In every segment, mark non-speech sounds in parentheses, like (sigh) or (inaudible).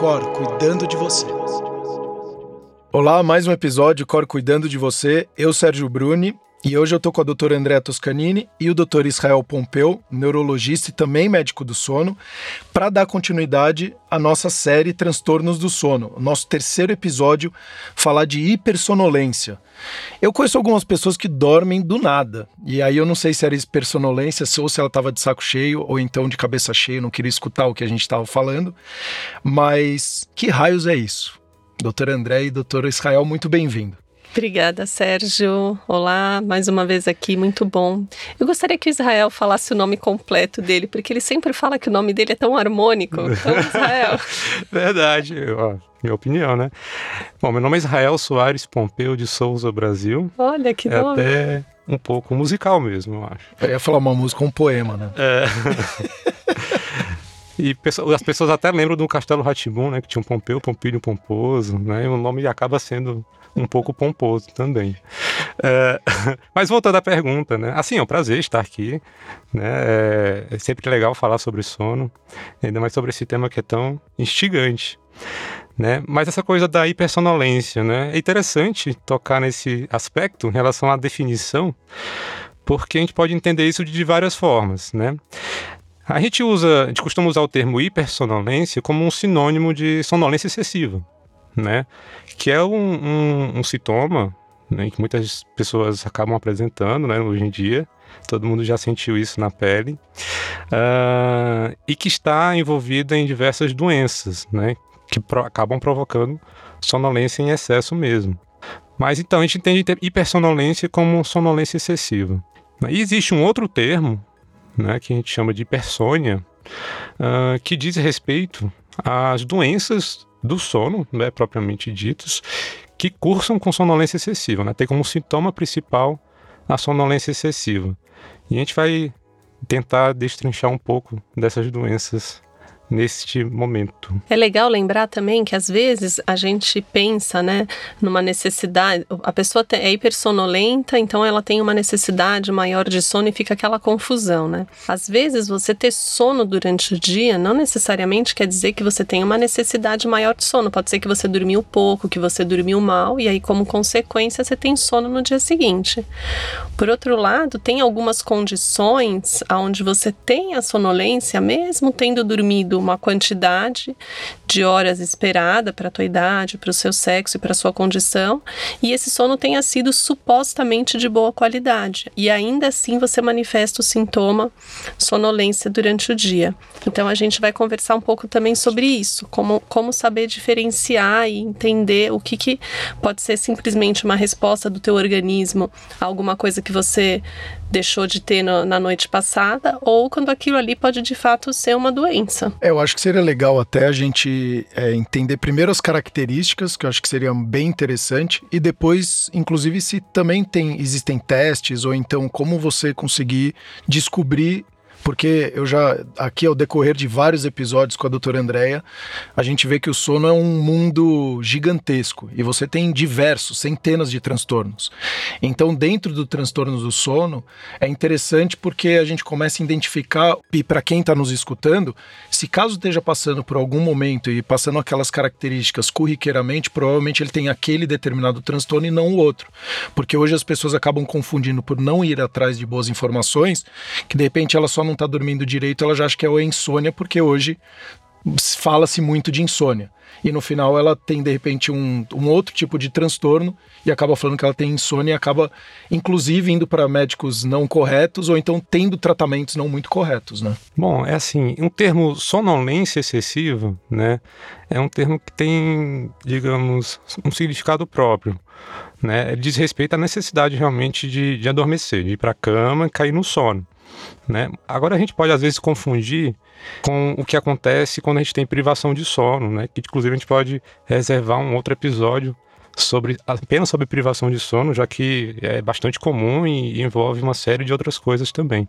Cor cuidando de você. Olá, mais um episódio Cor cuidando de você. Eu, Sérgio Bruni, e hoje eu tô com a doutora Andréa Toscanini e o doutor Israel Pompeu, neurologista e também médico do sono, para dar continuidade à nossa série Transtornos do Sono, nosso terceiro episódio, falar de hipersonolência. Eu conheço algumas pessoas que dormem do nada, e aí eu não sei se era hipersonolência ou se ela estava de saco cheio ou então de cabeça cheia, não queria escutar o que a gente estava falando, mas que raios é isso? Doutor André e doutor Israel, muito bem-vindo. Obrigada, Sérgio. Olá, mais uma vez aqui, muito bom. Eu gostaria que o Israel falasse o nome completo dele, porque ele sempre fala que o nome dele é tão harmônico. Então, (laughs) Israel. Verdade, ó, minha opinião, né? Bom, meu nome é Israel Soares Pompeu de Souza Brasil. Olha que é nome. até um pouco musical mesmo, eu acho. Eu ia falar uma música, um poema, né? É. (laughs) E as pessoas até lembram do Castelo Ratibum, né? Que tinha um Pompeu, Pompílio Pomposo, né? E o nome acaba sendo um pouco pomposo também. É, (laughs) mas voltando à pergunta, né? Assim, é um prazer estar aqui. Né? É, é sempre legal falar sobre sono, ainda mais sobre esse tema que é tão instigante. Né? Mas essa coisa da hipersonolência, né? É interessante tocar nesse aspecto em relação à definição, porque a gente pode entender isso de várias formas, né? A gente usa, a gente costuma usar o termo hipersonolência como um sinônimo de sonolência excessiva, né? Que é um, um, um sintoma né, que muitas pessoas acabam apresentando, né? Hoje em dia, todo mundo já sentiu isso na pele uh, e que está envolvida em diversas doenças, né? Que pro, acabam provocando sonolência em excesso mesmo. Mas então a gente entende hipersonolência como sonolência excessiva. E existe um outro termo, né, que a gente chama de hipersônia, uh, que diz respeito às doenças do sono, né, propriamente ditos, que cursam com sonolência excessiva, né? Tem como sintoma principal a sonolência excessiva. E a gente vai tentar destrinchar um pouco dessas doenças neste momento. É legal lembrar também que às vezes a gente pensa, né, numa necessidade, a pessoa é hipersonolenta, então ela tem uma necessidade maior de sono e fica aquela confusão, né? Às vezes você ter sono durante o dia não necessariamente quer dizer que você tem uma necessidade maior de sono, pode ser que você dormiu pouco, que você dormiu mal e aí como consequência você tem sono no dia seguinte. Por outro lado, tem algumas condições onde você tem a sonolência mesmo tendo dormido uma quantidade de horas esperada para a tua idade, para o seu sexo e para a sua condição, e esse sono tenha sido supostamente de boa qualidade. E ainda assim você manifesta o sintoma sonolência durante o dia. Então a gente vai conversar um pouco também sobre isso, como, como saber diferenciar e entender o que, que pode ser simplesmente uma resposta do teu organismo a alguma coisa que você deixou de ter no, na noite passada, ou quando aquilo ali pode de fato ser uma doença. É, eu acho que seria legal até a gente é, entender primeiro as características, que eu acho que seria bem interessante, e depois, inclusive, se também tem, existem testes, ou então como você conseguir descobrir porque eu já, aqui ao decorrer de vários episódios com a doutora Andréia, a gente vê que o sono é um mundo gigantesco e você tem diversos, centenas de transtornos. Então, dentro do transtorno do sono, é interessante porque a gente começa a identificar, e para quem está nos escutando, se caso esteja passando por algum momento e passando aquelas características corriqueiramente, provavelmente ele tem aquele determinado transtorno e não o outro. Porque hoje as pessoas acabam confundindo por não ir atrás de boas informações, que de repente ela só não está dormindo direito, ela já acha que é insônia, porque hoje fala-se muito de insônia. E no final ela tem, de repente, um, um outro tipo de transtorno e acaba falando que ela tem insônia e acaba, inclusive, indo para médicos não corretos ou então tendo tratamentos não muito corretos, né? Bom, é assim, um termo sonolência excessiva, né, é um termo que tem, digamos, um significado próprio. Né? Diz respeito à necessidade realmente de, de adormecer, de ir para a cama e cair no sono. Né? Agora a gente pode às vezes confundir com o que acontece quando a gente tem privação de sono, né? Que inclusive a gente pode reservar um outro episódio sobre apenas sobre privação de sono, já que é bastante comum e envolve uma série de outras coisas também.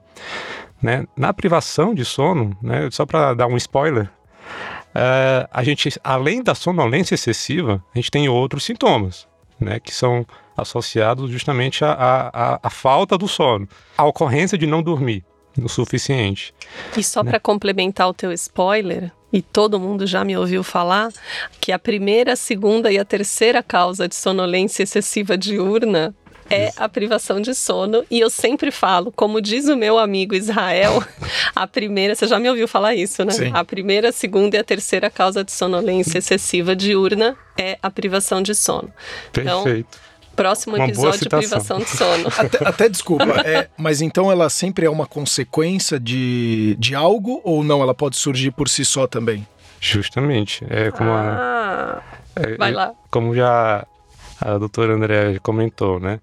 Né? Na privação de sono, né, só para dar um spoiler, uh, a gente, além da sonolência excessiva, a gente tem outros sintomas, né, que são associados justamente à, à, à falta do sono, à ocorrência de não dormir. o suficiente. E só né? para complementar o teu spoiler, e todo mundo já me ouviu falar que a primeira, a segunda e a terceira causa de sonolência excessiva diurna é a privação de sono. E eu sempre falo, como diz o meu amigo Israel, (laughs) a primeira, você já me ouviu falar isso, né? Sim. A primeira, a segunda e a terceira causa de sonolência (laughs) excessiva diurna é a privação de sono. Então, Perfeito. Então, Próximo uma episódio, privação de sono. (laughs) Até, até desculpa, é, mas então ela sempre é uma consequência de, de algo ou não? Ela pode surgir por si só também? Justamente. É como ah, a, é, vai lá. Como já a doutora André comentou, né?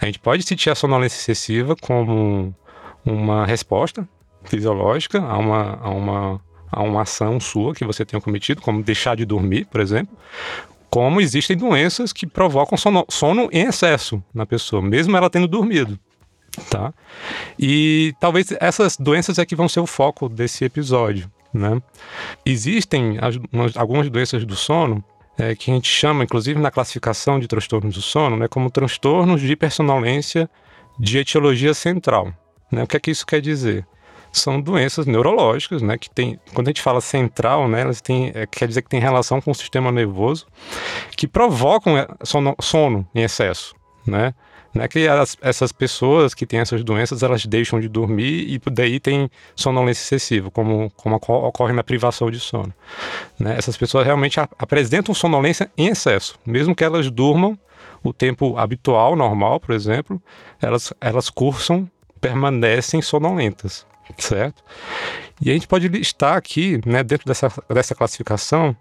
A gente pode sentir a sonolência excessiva como uma resposta fisiológica a uma, a uma, a uma ação sua que você tenha cometido, como deixar de dormir, por exemplo, como existem doenças que provocam sono, sono em excesso na pessoa, mesmo ela tendo dormido. Tá? E talvez essas doenças é que vão ser o foco desse episódio. Né? Existem as, algumas doenças do sono é, que a gente chama, inclusive na classificação de transtornos do sono, né, como transtornos de hipersonolência de etiologia central. Né? O que é que isso quer dizer? São doenças neurológicas, né? Que tem, quando a gente fala central, né? Elas têm, é, quer dizer que tem relação com o sistema nervoso, que provocam é, sono, sono em excesso, né? Não é que as, essas pessoas que têm essas doenças, elas deixam de dormir e daí tem sonolência excessiva, como, como ocorre na privação de sono. Né? Essas pessoas realmente apresentam sonolência em excesso, mesmo que elas durmam o tempo habitual, normal, por exemplo, elas, elas cursam, permanecem sonolentas certo? E a gente pode listar aqui, né, dentro dessa, dessa classificação,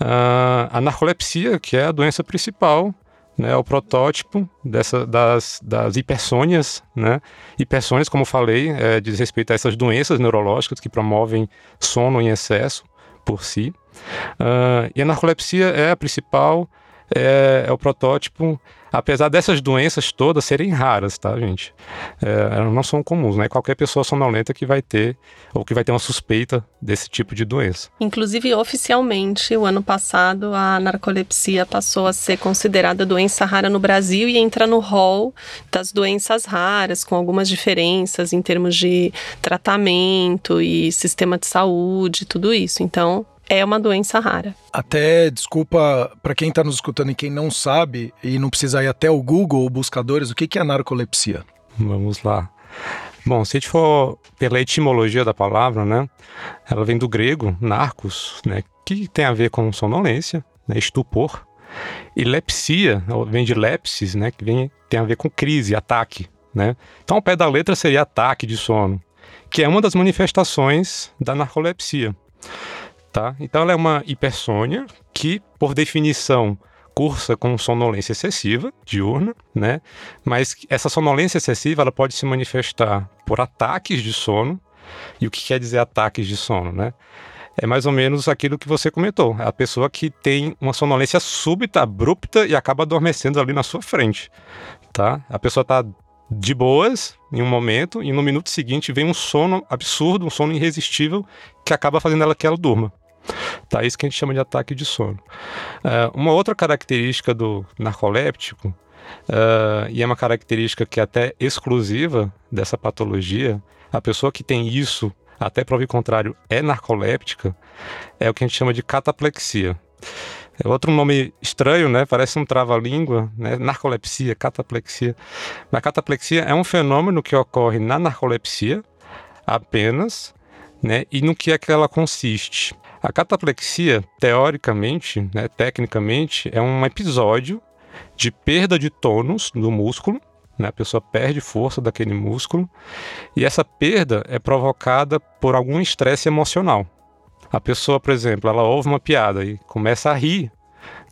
uh, a narcolepsia, que é a doença principal, né, o protótipo dessa, das, das hipersônias, né? Hipersônias, como falei, é, diz respeito a essas doenças neurológicas que promovem sono em excesso por si. Uh, e a narcolepsia é a principal, é, é o protótipo apesar dessas doenças todas serem raras, tá, gente? É, elas não são comuns, né? Qualquer pessoa sonolenta que vai ter, ou que vai ter uma suspeita desse tipo de doença. Inclusive, oficialmente, o ano passado, a narcolepsia passou a ser considerada doença rara no Brasil e entra no rol das doenças raras, com algumas diferenças em termos de tratamento e sistema de saúde, tudo isso. Então, é uma doença rara. Até, desculpa, para quem está nos escutando e quem não sabe, e não precisa ir até o Google ou buscadores, o que, que é narcolepsia? Vamos lá. Bom, se a gente for pela etimologia da palavra, né, ela vem do grego narcos, né, que tem a ver com sonolência, né, estupor, e lepsia, vem de lepsis, né, que vem, tem a ver com crise, ataque, né. Então, ao pé da letra seria ataque de sono, que é uma das manifestações da narcolepsia. Tá? Então ela é uma hipersônia que, por definição, cursa com sonolência excessiva, diurna, né? Mas essa sonolência excessiva ela pode se manifestar por ataques de sono. E o que quer dizer ataques de sono, né? É mais ou menos aquilo que você comentou. É a pessoa que tem uma sonolência súbita, abrupta e acaba adormecendo ali na sua frente, tá? A pessoa está de boas em um momento e no minuto seguinte vem um sono absurdo, um sono irresistível que acaba fazendo ela que ela durma. Tá, isso que a gente chama de ataque de sono. Uh, uma outra característica do narcoléptico, uh, e é uma característica que é até exclusiva dessa patologia, a pessoa que tem isso, até prova contrário, é narcoléptica, é o que a gente chama de cataplexia. É outro nome estranho, né? Parece um trava-língua, né? Narcolepsia, cataplexia. Mas cataplexia é um fenômeno que ocorre na narcolepsia apenas, né? E no que é que ela consiste? A cataplexia, teoricamente, né, tecnicamente, é um episódio de perda de tônus do músculo, né, a pessoa perde força daquele músculo, e essa perda é provocada por algum estresse emocional. A pessoa, por exemplo, ela ouve uma piada e começa a rir,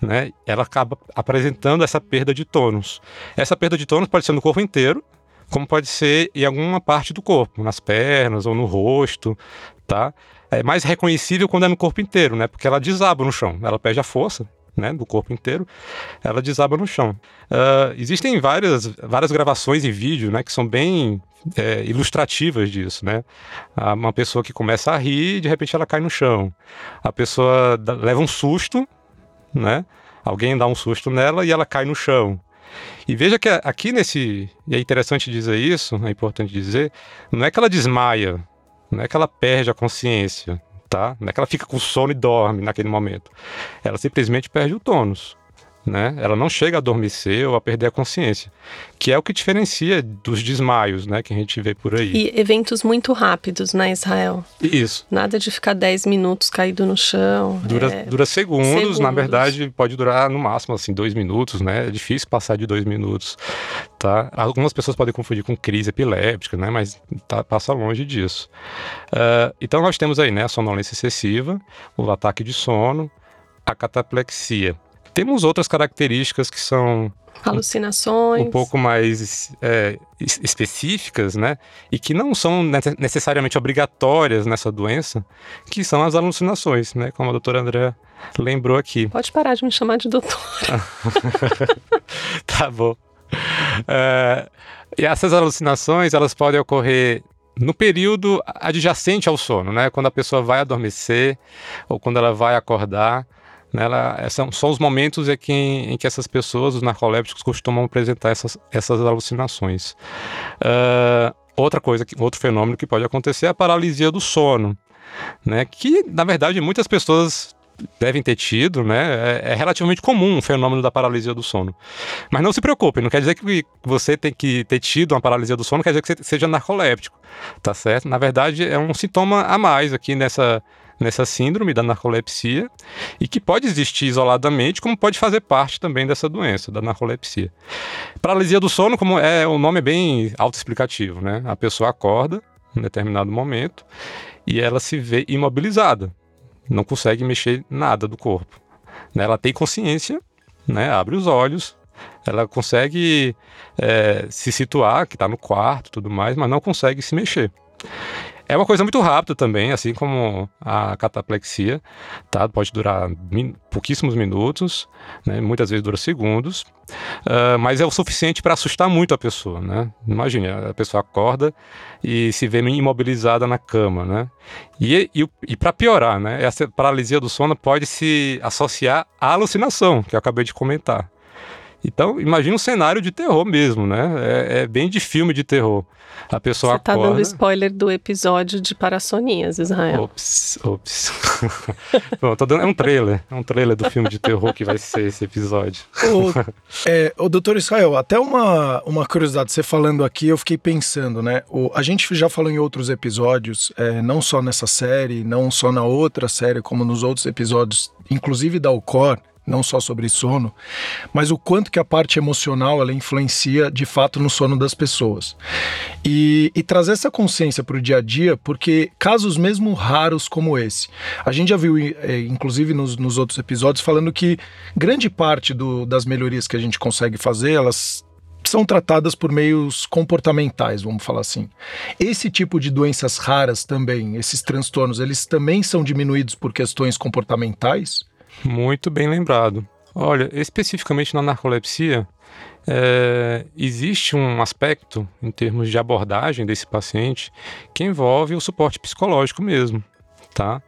né, ela acaba apresentando essa perda de tônus. Essa perda de tônus pode ser no corpo inteiro, como pode ser em alguma parte do corpo, nas pernas ou no rosto, tá? É mais reconhecível quando é no corpo inteiro, né? Porque ela desaba no chão, ela perde a força, né, do corpo inteiro, ela desaba no chão. Uh, existem várias, várias gravações em vídeo, né, que são bem é, ilustrativas disso, né? Uma pessoa que começa a rir e de repente ela cai no chão. A pessoa leva um susto, né? Alguém dá um susto nela e ela cai no chão. E veja que aqui nesse, e é interessante dizer isso, é importante dizer, não é que ela desmaia, não é que ela perde a consciência, tá? Não é que ela fica com sono e dorme naquele momento. Ela simplesmente perde o tônus né? Ela não chega a adormecer ou a perder a consciência, que é o que diferencia dos desmaios, né, que a gente vê por aí. E eventos muito rápidos, né, Israel? Isso. Nada de ficar 10 minutos caído no chão. Dura, é... dura segundos, segundos, na verdade pode durar no máximo assim dois minutos, né? É difícil passar de dois minutos, tá? Algumas pessoas podem confundir com crise epiléptica, né? Mas tá, passa longe disso. Uh, então nós temos aí, né, a sonolência excessiva, o ataque de sono, a cataplexia. Temos outras características que são alucinações um, pouco mais é, específicas, né? E que não são necessariamente obrigatórias nessa doença, que são as alucinações, né? Como a doutora André lembrou aqui. Pode parar de me chamar de doutora. (laughs) tá bom. É, e essas alucinações, elas podem ocorrer no período adjacente ao sono, né? Quando a pessoa vai adormecer ou quando ela vai acordar. Né, ela, são, são os momentos em que, em que essas pessoas, os narcolépticos, costumam apresentar essas, essas alucinações. Uh, outra coisa, outro fenômeno que pode acontecer é a paralisia do sono, né, que na verdade muitas pessoas devem ter tido, né? É, é, relativamente comum o fenômeno da paralisia do sono. Mas não se preocupe, não quer dizer que você tem que ter tido uma paralisia do sono, quer dizer que você seja narcoléptico, tá certo? Na verdade, é um sintoma a mais aqui nessa, nessa síndrome da narcolepsia e que pode existir isoladamente, como pode fazer parte também dessa doença, da narcolepsia. Paralisia do sono, como é, o nome é bem autoexplicativo, né? A pessoa acorda em determinado momento e ela se vê imobilizada, não consegue mexer nada do corpo. Né? Ela tem consciência, né? abre os olhos, ela consegue é, se situar, que está no quarto tudo mais, mas não consegue se mexer. É uma coisa muito rápida também, assim como a cataplexia, tá? Pode durar min pouquíssimos minutos, né? muitas vezes dura segundos, uh, mas é o suficiente para assustar muito a pessoa, né? Imagine, a pessoa acorda e se vê imobilizada na cama, né? E, e, e para piorar, né? Essa paralisia do sono pode se associar à alucinação, que eu acabei de comentar. Então, imagina um cenário de terror mesmo, né? É, é bem de filme de terror. A pessoa Você tá acorda... dando spoiler do episódio de Parassonias, Israel. Ops, ops. (laughs) Bom, tô dando... É um trailer. É um trailer do filme de terror que vai ser esse episódio. O, (laughs) é, o doutor Israel, até uma, uma curiosidade, você falando aqui, eu fiquei pensando, né? O, a gente já falou em outros episódios, é, não só nessa série, não só na outra série, como nos outros episódios, inclusive da Alcor, não só sobre sono, mas o quanto que a parte emocional ela influencia de fato no sono das pessoas. E, e trazer essa consciência para o dia a dia, porque casos mesmo raros como esse, a gente já viu, é, inclusive nos, nos outros episódios, falando que grande parte do, das melhorias que a gente consegue fazer, elas são tratadas por meios comportamentais, vamos falar assim. Esse tipo de doenças raras também, esses transtornos, eles também são diminuídos por questões comportamentais? Muito bem lembrado. Olha, especificamente na narcolepsia, é, existe um aspecto em termos de abordagem desse paciente que envolve o suporte psicológico mesmo, tá?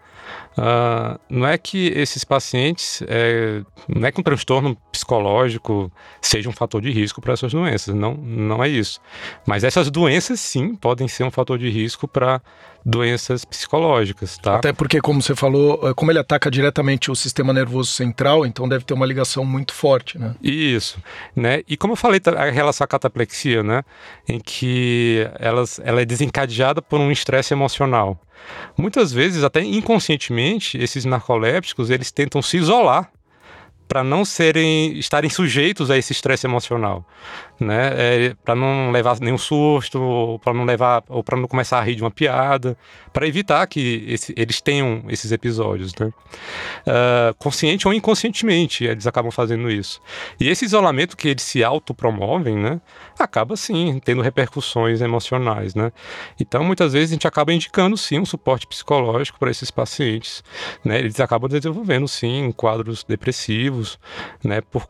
Uh, não é que esses pacientes, é, não é que um transtorno psicológico seja um fator de risco para essas doenças, não, não é isso. Mas essas doenças, sim, podem ser um fator de risco para doenças psicológicas, tá? Até porque, como você falou, é, como ele ataca diretamente o sistema nervoso central, então deve ter uma ligação muito forte, né? Isso, né? E como eu falei, a relação à cataplexia, né? Em que elas, ela é desencadeada por um estresse emocional. Muitas vezes, até inconscientemente, esses narcolépticos, eles tentam se isolar para não serem estarem sujeitos a esse estresse emocional, né? É, para não levar nenhum susto, para não levar ou para não começar a rir de uma piada, para evitar que esse, eles tenham esses episódios, né? Uh, consciente ou inconscientemente eles acabam fazendo isso. E esse isolamento que eles se autopromovem, né? Acaba sim tendo repercussões emocionais, né? Então muitas vezes a gente acaba indicando sim um suporte psicológico para esses pacientes, né? Eles acabam desenvolvendo sim quadros depressivos né, por,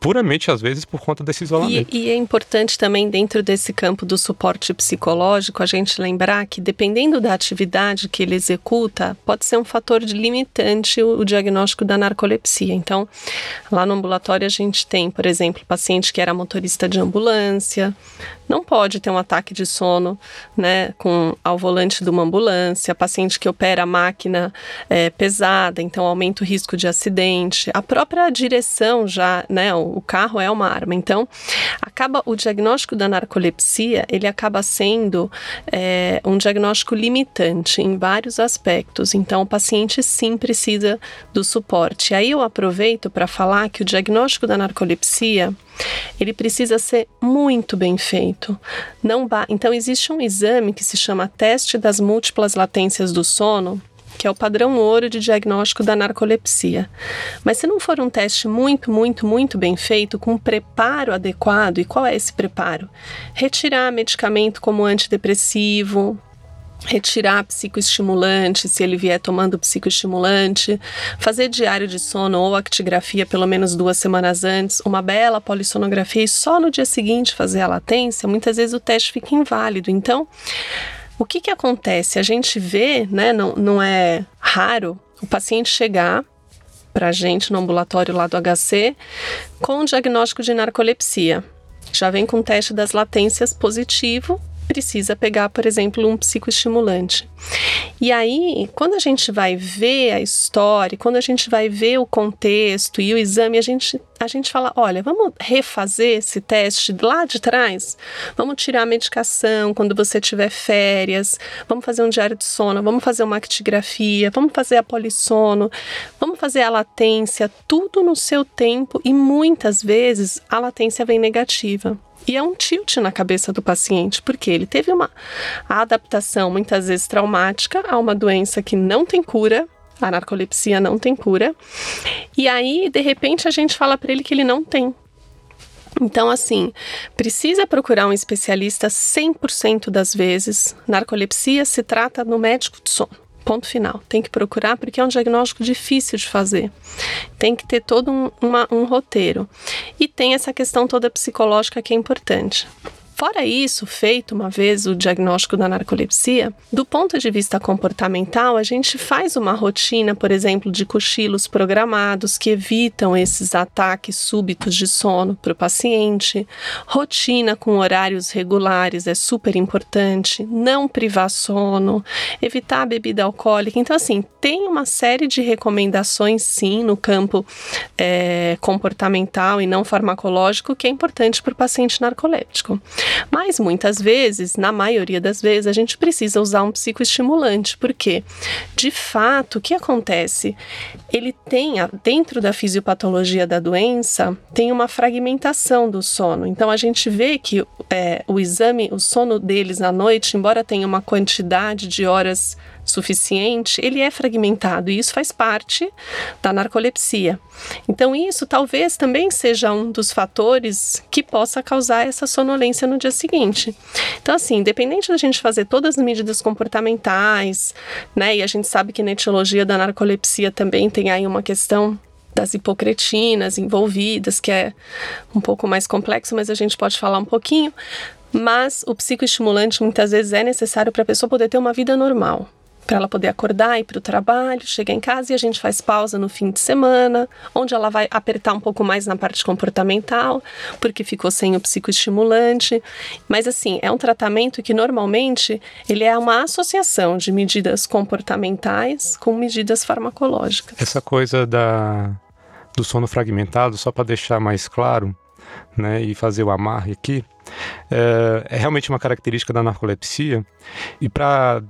puramente às vezes por conta desse isolamento. E, e, é importante também dentro desse campo do suporte psicológico a gente lembrar que dependendo da atividade que ele executa, pode ser um fator limitante o, o diagnóstico da narcolepsia. Então, lá no ambulatório a gente tem, por exemplo, paciente que era motorista de ambulância, não pode ter um ataque de sono, né, com ao volante de uma ambulância, paciente que opera máquina é, pesada, então aumenta o risco de acidente, a própria direção já, né, o, o carro é uma arma, então acaba o diagnóstico da narcolepsia, ele acaba sendo é, um diagnóstico limitante em vários aspectos, então o paciente sim precisa do suporte. Aí eu aproveito para falar que o diagnóstico da narcolepsia ele precisa ser muito bem feito. Não Então existe um exame que se chama teste das múltiplas latências do sono, que é o padrão ouro de diagnóstico da narcolepsia. Mas se não for um teste muito, muito, muito bem feito, com um preparo adequado, e qual é esse preparo? Retirar medicamento como antidepressivo, retirar psicoestimulante, se ele vier tomando psicoestimulante, fazer diário de sono ou actigrafia pelo menos duas semanas antes, uma bela polissonografia e só no dia seguinte fazer a latência, muitas vezes o teste fica inválido. Então, o que que acontece? A gente vê, né, não, não é raro o paciente chegar para gente no ambulatório lá do HC com o diagnóstico de narcolepsia. Já vem com teste das latências positivo precisa pegar, por exemplo, um psicoestimulante. E aí, quando a gente vai ver a história, quando a gente vai ver o contexto e o exame, a gente, a gente fala: olha, vamos refazer esse teste lá de trás? Vamos tirar a medicação quando você tiver férias, vamos fazer um diário de sono, vamos fazer uma actigrafia, vamos fazer a polissono, vamos fazer a latência, tudo no seu tempo e muitas vezes a latência vem negativa. E é um tilt na cabeça do paciente, porque ele teve uma adaptação muitas vezes traumática a uma doença que não tem cura, a narcolepsia não tem cura. E aí, de repente, a gente fala para ele que ele não tem. Então, assim, precisa procurar um especialista 100% das vezes. Narcolepsia se trata no médico de sono. Ponto final. Tem que procurar porque é um diagnóstico difícil de fazer. Tem que ter todo um, uma, um roteiro. E tem essa questão toda psicológica que é importante. Fora isso, feito uma vez o diagnóstico da narcolepsia, do ponto de vista comportamental, a gente faz uma rotina, por exemplo, de cochilos programados que evitam esses ataques súbitos de sono para o paciente. Rotina com horários regulares é super importante. Não privar sono, evitar a bebida alcoólica. Então, assim, tem uma série de recomendações, sim, no campo é, comportamental e não farmacológico que é importante para o paciente narcoléptico. Mas muitas vezes, na maioria das vezes, a gente precisa usar um psicoestimulante, porque de fato, o que acontece? Ele tem, dentro da fisiopatologia da doença, tem uma fragmentação do sono. Então a gente vê que é, o exame, o sono deles na noite, embora tenha uma quantidade de horas suficiente, ele é fragmentado e isso faz parte da narcolepsia. Então, isso talvez também seja um dos fatores que possa causar essa sonolência no dia seguinte. Então, assim, independente da gente fazer todas as medidas comportamentais, né, e a gente sabe que na etiologia da narcolepsia também tem aí uma questão das hipocretinas envolvidas, que é um pouco mais complexo, mas a gente pode falar um pouquinho. Mas o psicoestimulante muitas vezes é necessário para a pessoa poder ter uma vida normal para ela poder acordar, ir para o trabalho, chegar em casa e a gente faz pausa no fim de semana, onde ela vai apertar um pouco mais na parte comportamental, porque ficou sem o psicoestimulante. Mas assim, é um tratamento que normalmente ele é uma associação de medidas comportamentais com medidas farmacológicas. Essa coisa da do sono fragmentado, só para deixar mais claro, né, e fazer o amarre aqui, é, é realmente uma característica da narcolepsia. E para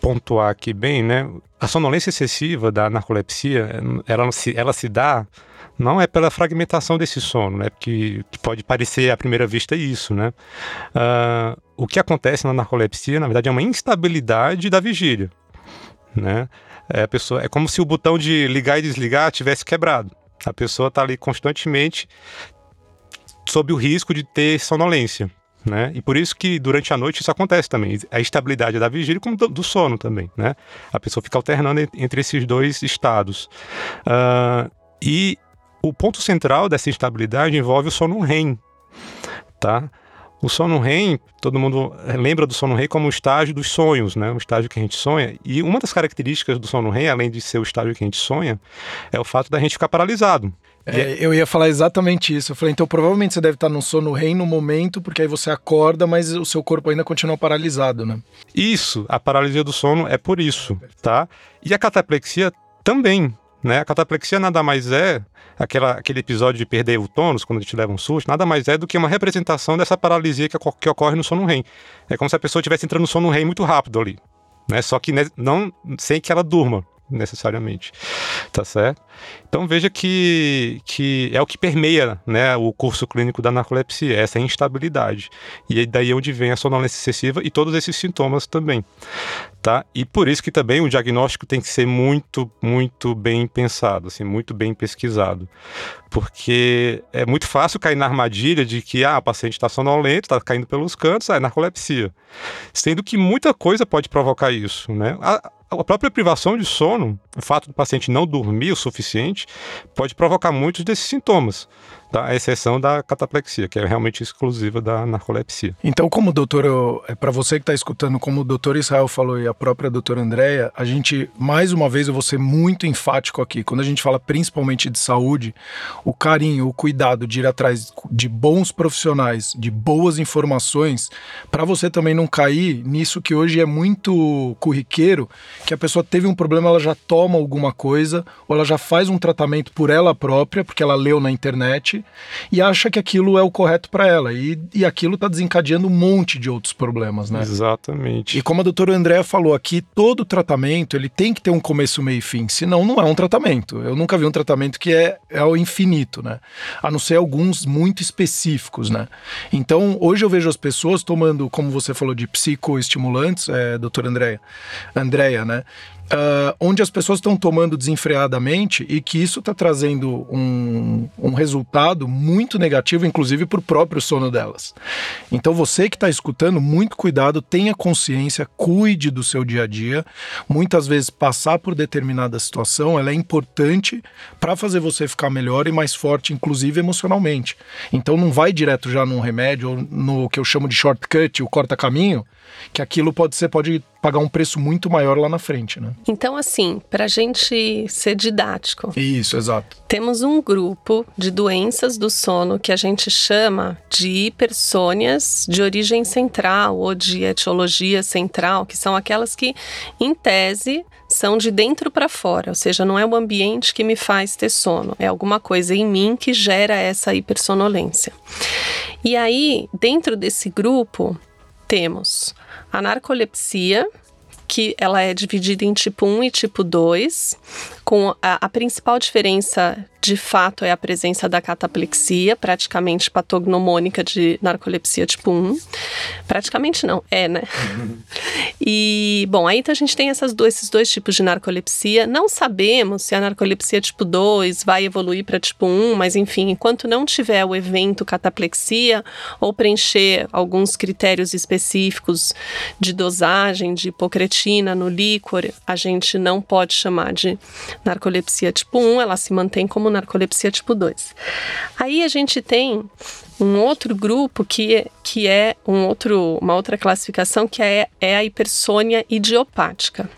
pontuar aqui bem, né? A sonolência excessiva da narcolepsia, ela se, ela se dá não é pela fragmentação desse sono, né? Porque que pode parecer à primeira vista isso, né? Uh, o que acontece na narcolepsia, na verdade, é uma instabilidade da vigília, né? É, a pessoa, é como se o botão de ligar e desligar tivesse quebrado. A pessoa está ali constantemente sob o risco de ter sonolência. Né? E por isso que durante a noite isso acontece também, a estabilidade da vigília como do, sono também, né? A pessoa fica alternando entre esses dois estados. Uh, e o ponto central dessa instabilidade envolve o sono REM, tá? O sono REM, todo mundo lembra do sono REM como o estágio dos sonhos, né? O estágio que a gente sonha. E uma das características do sono REM, além de ser o estágio que a gente sonha, é o fato da gente ficar paralisado. É, eu ia falar exatamente isso. Eu falei, então provavelmente você deve estar no sono REM no momento, porque aí você acorda, mas o seu corpo ainda continua paralisado, né? Isso, a paralisia do sono é por isso, tá? E a cataplexia também, né? A cataplexia nada mais é aquela, aquele episódio de perder o tônus, quando a gente leva um susto, nada mais é do que uma representação dessa paralisia que, que ocorre no sono REM. É como se a pessoa estivesse entrando no sono REM muito rápido ali. Né? Só que não sem que ela durma necessariamente, tá certo? Então veja que, que é o que permeia né, o curso clínico da narcolepsia, essa instabilidade. E daí é onde vem a sonolência excessiva e todos esses sintomas também. Tá? E por isso que também o diagnóstico tem que ser muito, muito bem pensado, assim, muito bem pesquisado. Porque é muito fácil cair na armadilha de que ah, o paciente está sonolento, está caindo pelos cantos, ah, é narcolepsia. Sendo que muita coisa pode provocar isso. Né? A própria privação de sono, o fato do paciente não dormir o suficiente, pode provocar muitos desses sintomas tá? a exceção da cataplexia, que é realmente exclusiva da narcolepsia. Então, como o doutor, é para você que está escutando, como o doutor Israel falou e a própria doutora Andréia, a gente, mais uma vez, eu vou ser muito enfático aqui. Quando a gente fala principalmente de saúde, o carinho, o cuidado de ir atrás de bons profissionais, de boas informações, para você também não cair nisso que hoje é muito corriqueiro, que a pessoa teve um problema, ela já toma alguma coisa, ou ela já faz um tratamento por ela própria, porque ela leu na internet, e acha que aquilo é o correto para ela. E, e aquilo está desencadeando um monte de outros problemas, né? Exatamente. E como a doutora Andréa falou aqui, todo tratamento ele tem que ter um começo, meio e fim. Senão, não é um tratamento. Eu nunca vi um tratamento que é, é o infinito, né? A não ser alguns muito específicos, né? Então, hoje eu vejo as pessoas tomando, como você falou, de psicoestimulantes, é, doutora Andréia, Andréia, né? uh, onde as pessoas estão tomando desenfreadamente e que isso está trazendo um, um resultado muito negativo, inclusive para o próprio sono delas. Então você que está escutando, muito cuidado, tenha consciência, cuide do seu dia a dia. Muitas vezes passar por determinada situação ela é importante para fazer você ficar melhor e mais forte, inclusive emocionalmente. Então não vai direto já num remédio ou no que eu chamo de shortcut, o corta-caminho, que aquilo pode ser pode pagar um preço muito maior lá na frente, né? Então, assim, para a gente ser didático. Isso, exato. Temos um grupo de doenças do sono que a gente chama de hipersônias de origem central ou de etiologia central, que são aquelas que, em tese, são de dentro para fora, ou seja, não é o ambiente que me faz ter sono, é alguma coisa em mim que gera essa hipersonolência. E aí, dentro desse grupo, temos a narcolepsia, que ela é dividida em tipo 1 e tipo 2, com a, a principal diferença de fato é a presença da cataplexia, praticamente patognomônica de narcolepsia tipo 1. Praticamente não, é, né? (laughs) E, bom, aí então a gente tem essas dois, esses dois tipos de narcolepsia. Não sabemos se a narcolepsia tipo 2 vai evoluir para tipo 1, mas enfim, enquanto não tiver o evento cataplexia ou preencher alguns critérios específicos de dosagem de hipocretina no líquor, a gente não pode chamar de narcolepsia tipo 1, ela se mantém como narcolepsia tipo 2. Aí a gente tem um outro grupo que, que é um outro, uma outra classificação que é, é a hipersônia idiopática.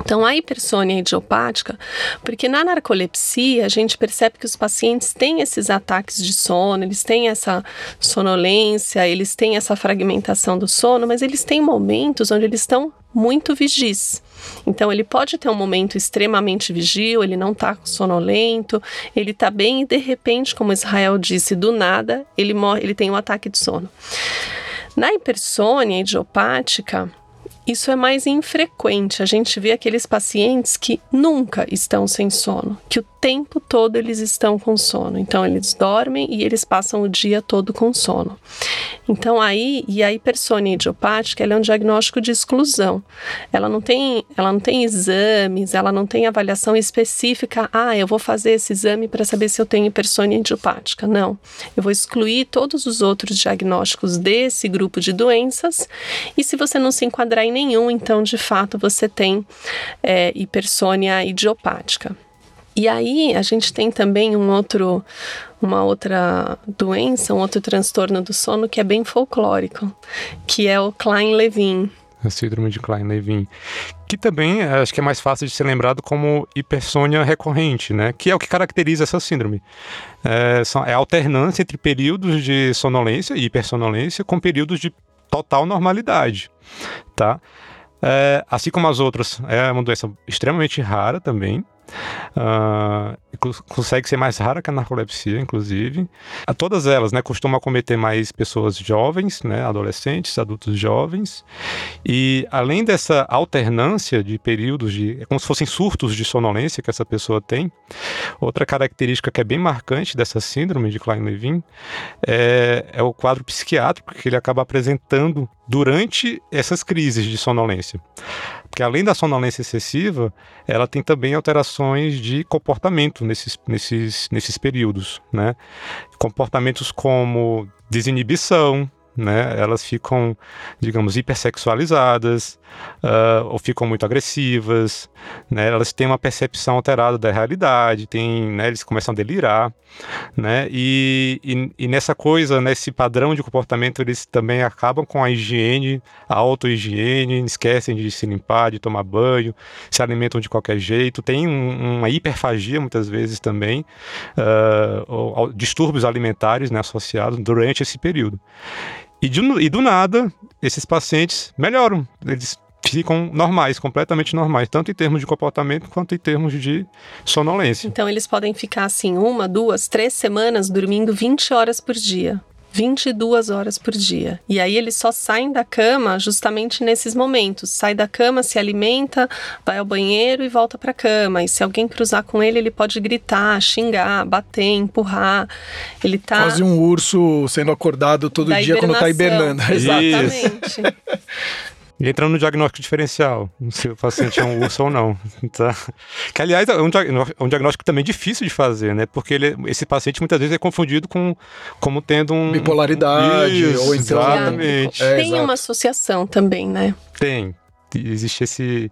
Então, a hipersônia idiopática, porque na narcolepsia a gente percebe que os pacientes têm esses ataques de sono, eles têm essa sonolência, eles têm essa fragmentação do sono, mas eles têm momentos onde eles estão muito vigis. Então ele pode ter um momento extremamente vigil, ele não está sonolento, ele está bem e de repente, como Israel disse, do nada ele morre, ele tem um ataque de sono. Na hipersônia idiopática, isso é mais infrequente. A gente vê aqueles pacientes que nunca estão sem sono, que o tempo todo eles estão com sono. Então eles dormem e eles passam o dia todo com sono. Então aí, e a hipersônia idiopática, ela é um diagnóstico de exclusão. Ela não tem, ela não tem exames, ela não tem avaliação específica. Ah, eu vou fazer esse exame para saber se eu tenho hipersônia idiopática. Não. Eu vou excluir todos os outros diagnósticos desse grupo de doenças. E se você não se enquadrar em nenhum, então de fato você tem é, hipersônia idiopática. E aí a gente tem também um outro, uma outra doença, um outro transtorno do sono que é bem folclórico, que é o Klein-Levin. A síndrome de Klein-Levin, que também eh, acho que é mais fácil de ser lembrado como hipersônia recorrente, né? Que é o que caracteriza essa síndrome. É, é a alternância entre períodos de sonolência e hipersonolência com períodos de total normalidade, tá? É, assim como as outras, é uma doença extremamente rara também, Uh, consegue ser mais rara que a narcolepsia, inclusive. A todas elas, né, costumam acometer mais pessoas jovens, né, adolescentes, adultos jovens. E além dessa alternância de períodos de, é como se fossem surtos de sonolência que essa pessoa tem, outra característica que é bem marcante dessa síndrome de Klein-Levin é, é o quadro psiquiátrico que ele acaba apresentando durante essas crises de sonolência. Porque além da sonolência excessiva, ela tem também alterações de comportamento nesses, nesses, nesses períodos, né? Comportamentos como desinibição, né? Elas ficam, digamos, hipersexualizadas uh, ou ficam muito agressivas, né? Elas têm uma percepção alterada da realidade, tem, né? Eles começam a delirar, né? E, e, e, nessa coisa, nesse padrão de comportamento, eles também acabam com a higiene, a auto-higiene, esquecem de se limpar, de tomar banho, se alimentam de qualquer jeito, tem um, uma hiperfagia muitas vezes também, uh, ou, ou, distúrbios alimentares né, associados durante esse período. E, de, e do nada, esses pacientes melhoram. Eles ficam normais, completamente normais, tanto em termos de comportamento quanto em termos de sonolência. Então eles podem ficar assim uma, duas, três semanas dormindo 20 horas por dia. 22 horas por dia. E aí eles só saem da cama justamente nesses momentos. Sai da cama, se alimenta, vai ao banheiro e volta para cama. E se alguém cruzar com ele, ele pode gritar, xingar, bater, empurrar. Ele tá quase um urso sendo acordado todo dia quando tá hibernando. (laughs) Exatamente. (laughs) E entrando no diagnóstico diferencial, se o paciente é um urso ou não. (laughs) Tá? Que, aliás, é um, é um, diagnóstico também difícil de fazer, né? Porque ele, esse paciente muitas vezes é confundido com como tendo um. Bipolaridade, Isso, ou então. Exatamente. É, Tem uma associação também, né? Tem, existe esse,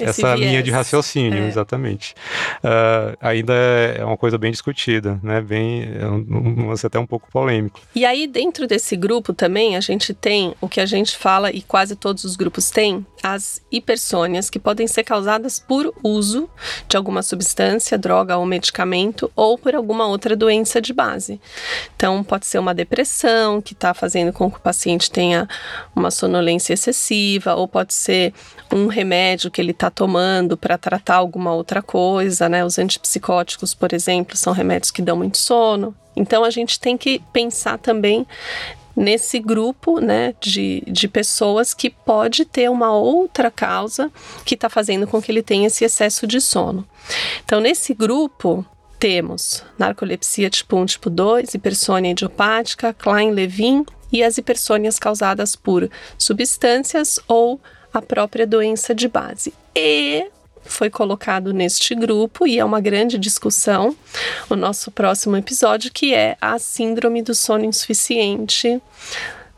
esse essa viés. linha de raciocínio, é. exatamente. Uh, ainda é uma coisa bem discutida, né? Bem, é um, um, até um pouco polêmico. E aí, dentro desse grupo também, a gente tem o que a gente fala, e quase todos os grupos têm, as hipersônias, que podem ser causadas por uso de alguma substância, droga ou medicamento, ou por alguma outra doença de base. Então, pode ser uma depressão, que está fazendo com que o paciente tenha uma sonolência excessiva, ou pode ser um remédio que ele está tomando para tratar alguma outra coisa, né? Os antipsicóticos, por exemplo, são remédios que dão muito sono. Então a gente tem que pensar também nesse grupo né, de, de pessoas que pode ter uma outra causa que está fazendo com que ele tenha esse excesso de sono. Então, nesse grupo, temos narcolepsia tipo 1, tipo 2, hipersônia idiopática, Klein-Levin e as hipersônias causadas por substâncias ou a própria doença de base. E foi colocado neste grupo e é uma grande discussão o nosso próximo episódio que é a síndrome do sono insuficiente,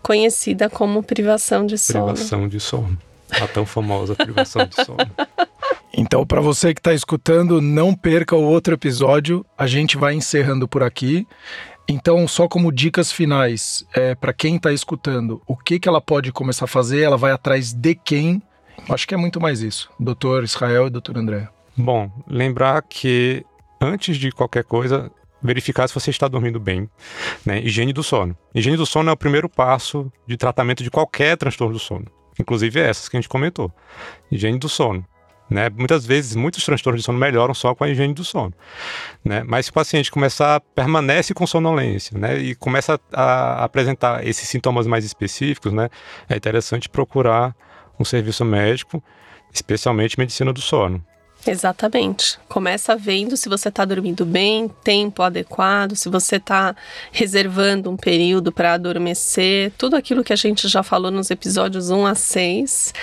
conhecida como privação de sono. Privação de sono. A tão famosa privação de sono. (laughs) Então, para você que está escutando, não perca o outro episódio. A gente vai encerrando por aqui. Então, só como dicas finais, é, para quem está escutando, o que, que ela pode começar a fazer? Ela vai atrás de quem? Acho que é muito mais isso, doutor Israel e doutor André. Bom, lembrar que antes de qualquer coisa, verificar se você está dormindo bem. Né? Higiene do sono. Higiene do sono é o primeiro passo de tratamento de qualquer transtorno do sono, inclusive essas que a gente comentou. Higiene do sono. Né? Muitas vezes, muitos transtornos de sono melhoram só com a higiene do sono. Né? Mas se o paciente começar, permanece com sonolência né? e começa a, apresentar esses sintomas mais específicos, né? é interessante procurar um serviço médico, especialmente medicina do sono. Exatamente. Começa vendo se você está dormindo bem, tempo adequado, se você está reservando um período para adormecer, tudo aquilo que a gente já falou nos episódios 1 a 6.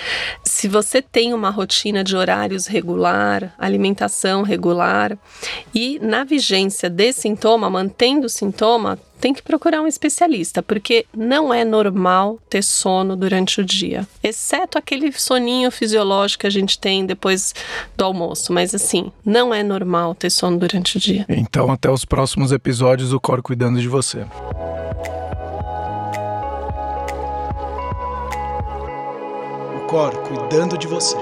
Se você tem uma rotina de horários regular, alimentação regular e na vigência desse sintoma, mantendo o sintoma, tem que procurar um especialista, porque não é normal ter sono durante o dia, exceto aquele soninho fisiológico que a gente tem depois do almoço. Mas assim, não é normal ter sono durante o dia. Então, até os próximos episódios, o Cor cuidando de você. O Cor cuidando de você.